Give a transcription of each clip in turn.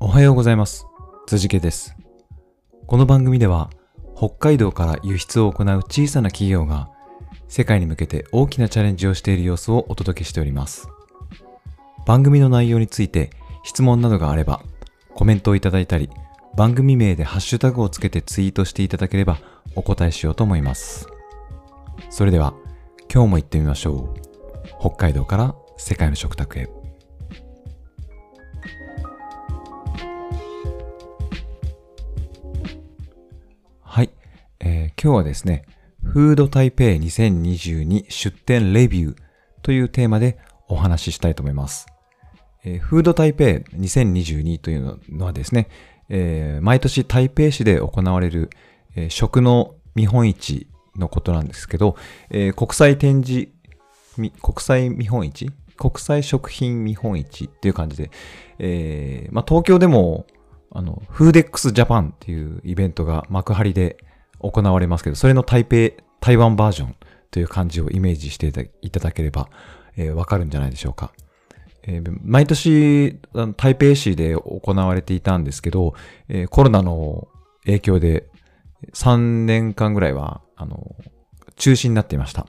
おはようございます。辻家です。この番組では、北海道から輸出を行う小さな企業が、世界に向けて大きなチャレンジをしている様子をお届けしております。番組の内容について質問などがあれば、コメントをいただいたり、番組名でハッシュタグをつけてツイートしていただければお答えしようと思います。それでは、今日も行ってみましょう。北海道から世界の食卓へ。えー今日はですね、フード台北2022出店レビューというテーマでお話ししたいと思います。えーフード台北2022というのはですね、えー毎年台北市で行われる、えー食の見本市のことなんですけど、えー国際展示、国際見本市？国際食品見本市っていう感じで、えーまあ、東京でも、あの、フーデックスジャパンっていうイベントが幕張で行われますけど、それの台北、台湾バージョンという感じをイメージしていただければ、えーわかるんじゃないでしょうか。えー毎年、台北市で行われていたんですけど、えーコロナの影響で3年間ぐらいは、あの、中止になっていました。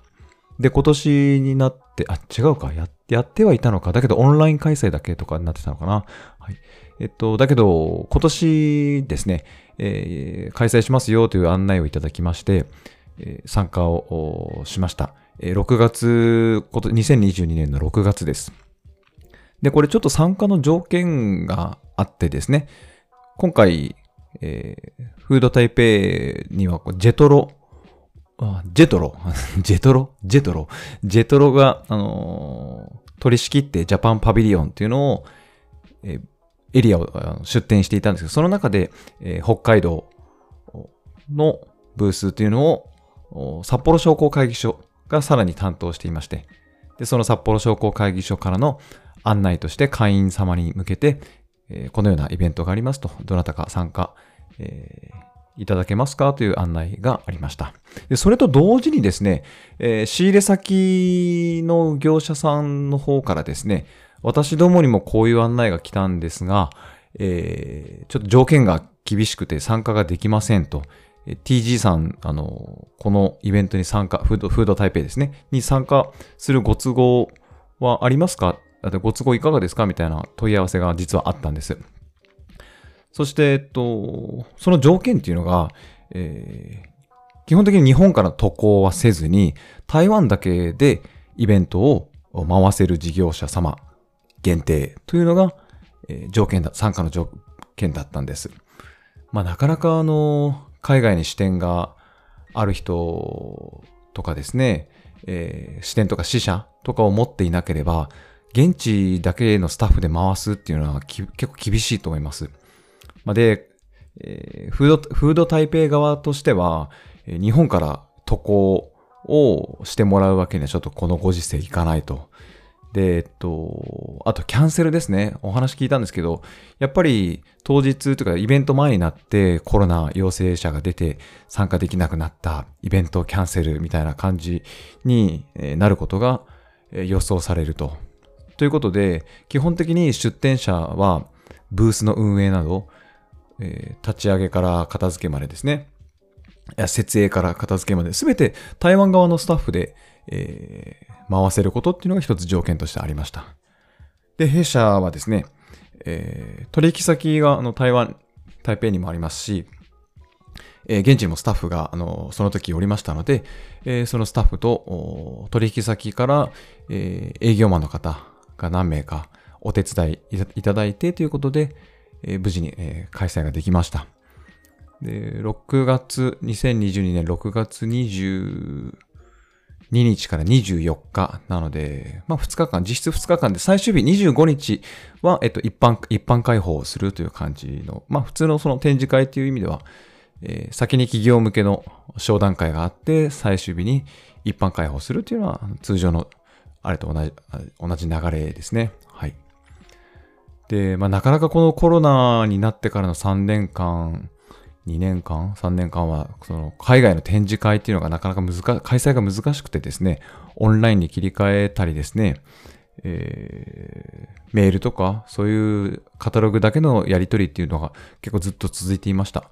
で、今年になって、あ、違うか、ややってはいたのか。だけど、オンライン開催だけとかになってたのかな。はい。えっと、だけど、今年ですね、えー開催しますよという案内をいただきまして、えー参加をしました。えー6月、こと2022年の6月です。で、これちょっと参加の条件があってですね、今回、えーフード台北にはこうジェトロ、ジェトロ、ジェトロ、ジェトロ、ジェトロが、あのー取り仕切ってジャパンパビリオンっていうのを、えーエリアを出展していたんですけど、その中で、えー北海道のブースっていうのを、札幌商工会議所がさらに担当していまして、で、その札幌商工会議所からの案内として会員様に向けて、えーこのようなイベントがありますと、どなたか参加、えーいただけますかという案内がありました。で、それと同時にですね、えー仕入れ先の業者さんの方からですね、私どもにもこういう案内が来たんですが、えーちょっと条件が厳しくて参加ができませんと。TG さん、あの、このイベントに参加、フード、フード台北ですね、に参加するご都合はありますか？だってご都合いかがですか？みたいな問い合わせが実はあったんです。そして、えっと、その条件っていうのが、えー基本的に日本から渡航はせずに、台湾だけでイベントを回せる事業者様限定というのが、えー条件だ、参加の条件だったんです。まあ、なかなかあの、海外に支店がある人とかですね、えー支店とか支社とかを持っていなければ、現地だけのスタッフで回すっていうのは結構厳しいと思います。まあ、で、えーフード、フード台北側としては、日本から渡航をしてもらうわけにはちょっとこのご時世いかないと。で、えっと、あとキャンセルですね。お話聞いたんですけど、やっぱり当日というかイベント前になってコロナ陽性者が出て参加できなくなったイベントキャンセルみたいな感じになることが予想されると。ということで、基本的に出店者はブースの運営など、えー立ち上げから片付けまでですね。設営から片付けまで、すべて台湾側のスタッフで、えー回せることっていうのが一つ条件としてありました。で、弊社はですね、えー取引先があの台湾、台北にもありますし、えー現地にもスタッフが、あの、その時おりましたので、えーそのスタッフと取引先から、えー営業マンの方が何名かお手伝いいただいてということで、えー無事に、えー開催ができました。で、6月、2022年6月22日から24日なので、まあ2日間、実質2日間で最終日25日は、えっと、一般、一般開放するという感じの、まあ普通のその展示会という意味では、えー先に企業向けの商談会があって、最終日に一般開放するというのは通常のあれと同じ、同じ流れですね。はい。で、まあなかなかこのコロナになってからの3年間、2年間 ?3 年間は、その海外の展示会っていうのがなかなか難開催が難しくてですね、オンラインに切り替えたりですね、えー、メールとか、そういうカタログだけのやり取りっていうのが結構ずっと続いていました。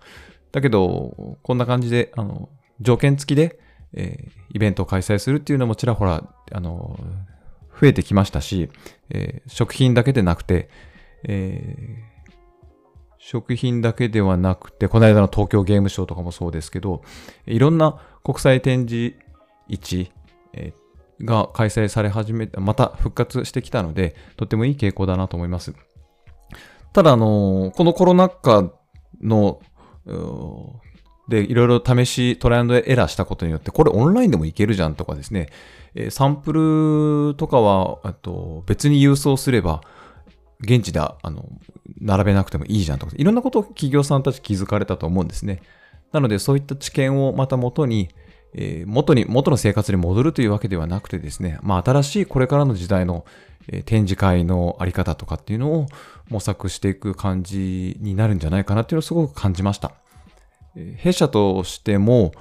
だけど、こんな感じで、あの、条件付きで、えー、イベントを開催するっていうのもちらほら、あの、増えてきましたし、えー、食品だけでなくて、えー、食品だけではなくて、この間の東京ゲームショーとかもそうですけど、いろんな国際展示市、え、が開催され始め、また復活してきたので、とってもいい傾向だなと思います。ただ、あの、このコロナ禍の、で、いろいろ試し、トライアンドエラーしたことによって、これオンラインでもいけるじゃんとかですね、サンプルとかは、と別に郵送すれば、現地であの並べなくてもいいじゃんとか、いろんなことを企業さんたち気づかれたと思うんですね。なので、そういった知見をまた元に、えー、元に、元の生活に戻るというわけではなくてですね、まあ、新しいこれからの時代の、えー、展示会のあり方とかっていうのを模索していく感じになるんじゃないかなっていうのをすごく感じました。えー、弊社としても、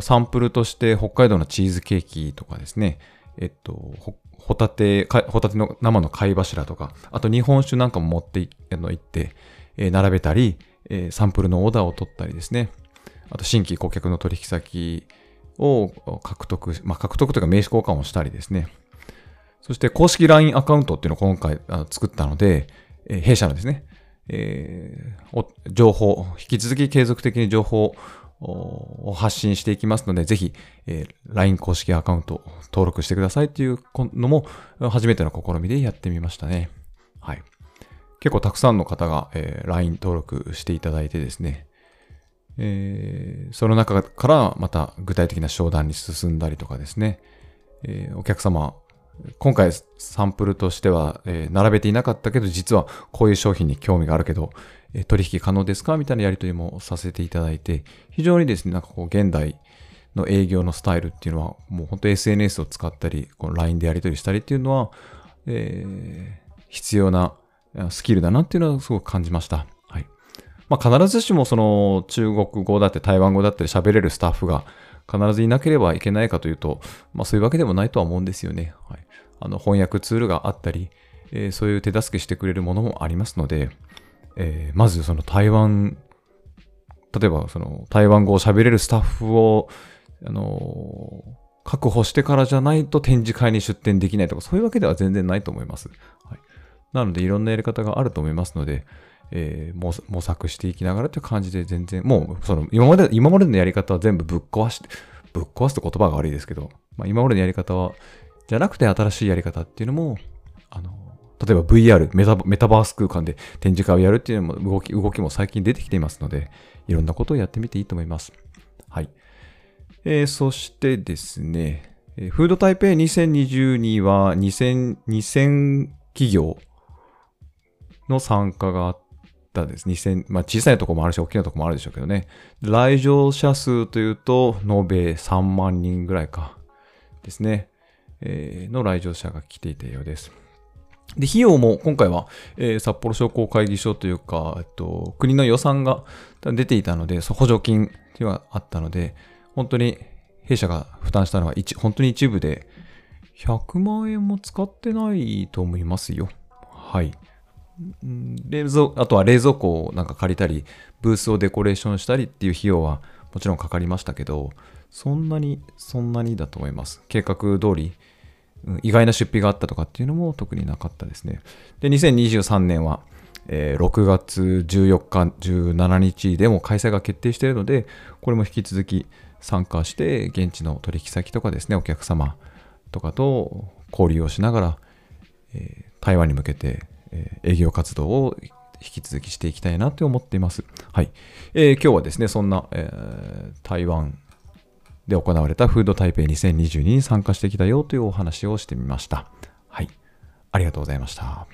サンプルとして北海道のチーズケーキとかですね、えっと、ホタテ、ホタテの生の貝柱とか、あと日本酒なんかも持っていって、えー、並べたり、えー、サンプルのオーダーを取ったりですね、あと新規顧客の取引先を獲得、まあ、獲得というか名刺交換をしたりですね。そして公式 LINE アカウントっていうのを今回あ作ったので、えー、弊社のですね、えー、情報、引き続き継続的に情報を発信していきますので、ぜひ、えー、LINE 公式アカウント登録してくださいっていうのも初めての試みでやってみましたね。はい。結構たくさんの方が、えー、LINE 登録していただいてですね、えー、その中からまた具体的な商談に進んだりとかですね、えー、お客様、今回サンプルとしては、えー、並べていなかったけど、実はこういう商品に興味があるけど、取引可能ですか？みたいなやり取りもさせていただいて、非常にですね、なんかこう現代の営業のスタイルっていうのは、もう本当 SNS を使ったり、LINE でやり取りしたりっていうのは、えー、必要なスキルだなっていうのはすごく感じました。はいまあ、必ずしもその中国語だって台湾語だったり喋れるスタッフが必ずいなければいけないかというと、まあ、そういうわけでもないとは思うんですよね。はい、あの翻訳ツールがあったり、えー、そういう手助けしてくれるものもありますので、えー、まずその台湾、例えばその台湾語を喋れるスタッフを、あのー、確保してからじゃないと展示会に出展できないとか、そういうわけでは全然ないと思います。はい、なので、いろんなやり方があると思いますので、えー、模索していきながらという感じで全然、もうその今まで、今までのやり方は全部ぶっ壊して、ぶっ壊すって言葉が悪いですけど、まあ、今までのやり方は、じゃなくて新しいやり方っていうのも、あの、例えば VR メタ、メタバース空間で展示会をやるっていうのも動き、動きも最近出てきていますので、いろんなことをやってみていいと思います。はい。えー、そしてですね、フードタイペイ2022は2000、2000企業の参加があったです。2000、まあ小さいとこもあるし、大きなとこもあるでしょうけどね。来場者数というと、延べ3万人ぐらいかですね。えー、の来場者が来ていたようです。で、費用も今回は、えー、札幌商工会議所というか、えっと、国の予算が出ていたので、補助金っていうのがあったので、本当に弊社が負担したのは一、本当に一部で、100万円も使ってないと思いますよ。はい。冷蔵、あとは冷蔵庫をなんか借りたり、ブースをデコレーションしたりっていう費用はもちろんかかりましたけど、そんなに、そんなにだと思います。計画通り、意外な出費があったとかっていうのも特になかったですね。で、2023年は、えー、6月14日、17日でも開催が決定しているので、これも引き続き参加して、現地の取引先とかですね、お客様とかと交流をしながら、えー、台湾に向けてえ営業活動を引き続きしていきたいなと思っています。はい。えー、今日はですね、そんな、えー、台湾で行われたフード台北2022に参加してきたよというお話をしてみました。はい。ありがとうございました。